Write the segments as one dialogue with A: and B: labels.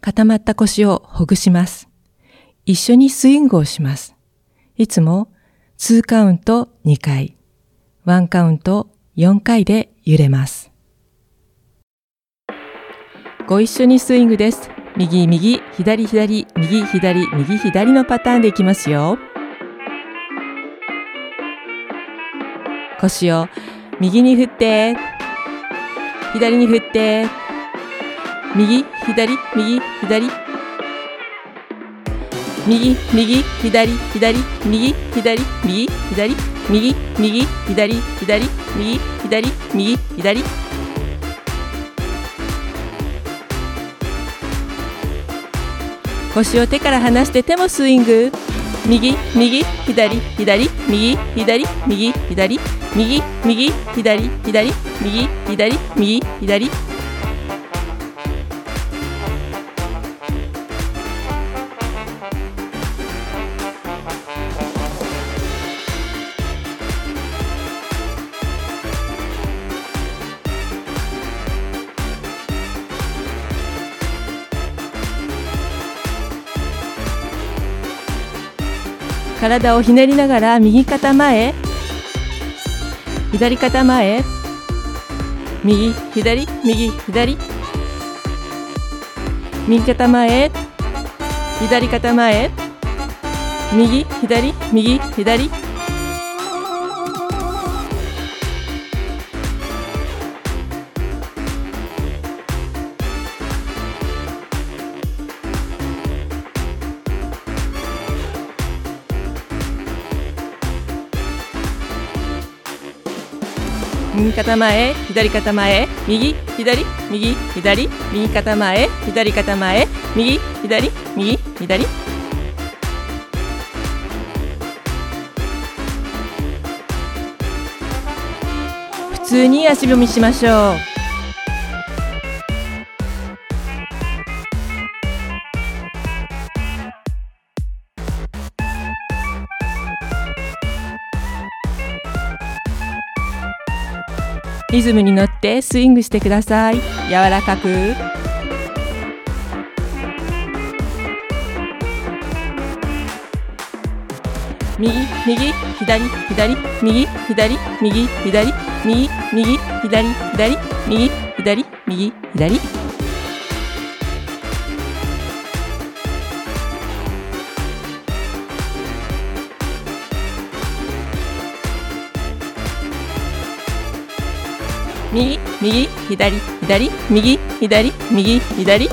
A: 固まった腰をほぐします。一緒にスイングをします。いつも2カウント2回、1カウント4回で揺れます。ご一緒にスイングです。右右、左左、右左、右左のパターンでいきますよ。腰を右に振って、左に振って、右、左、右、左。右、右、左、左、右、左、右、左、右、右、左、左、右、左、右、左。腰を手から離して手もスイング。右右左左。右左右左。右右左。左右左。右左。体をひねりながら右肩前左肩前右左右左。右肩前左肩前右左右左。右肩前左肩前右左右左右肩前左肩前右左右左。普通に足踏みしましょう。リズムに乗ってスイングしてください。柔らかく。右右左左右左右左右右左左右左右左右右左左右左右左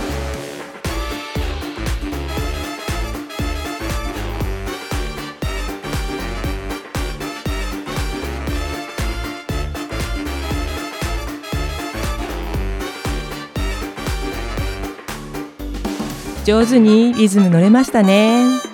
A: 上手にリズム乗れましたね。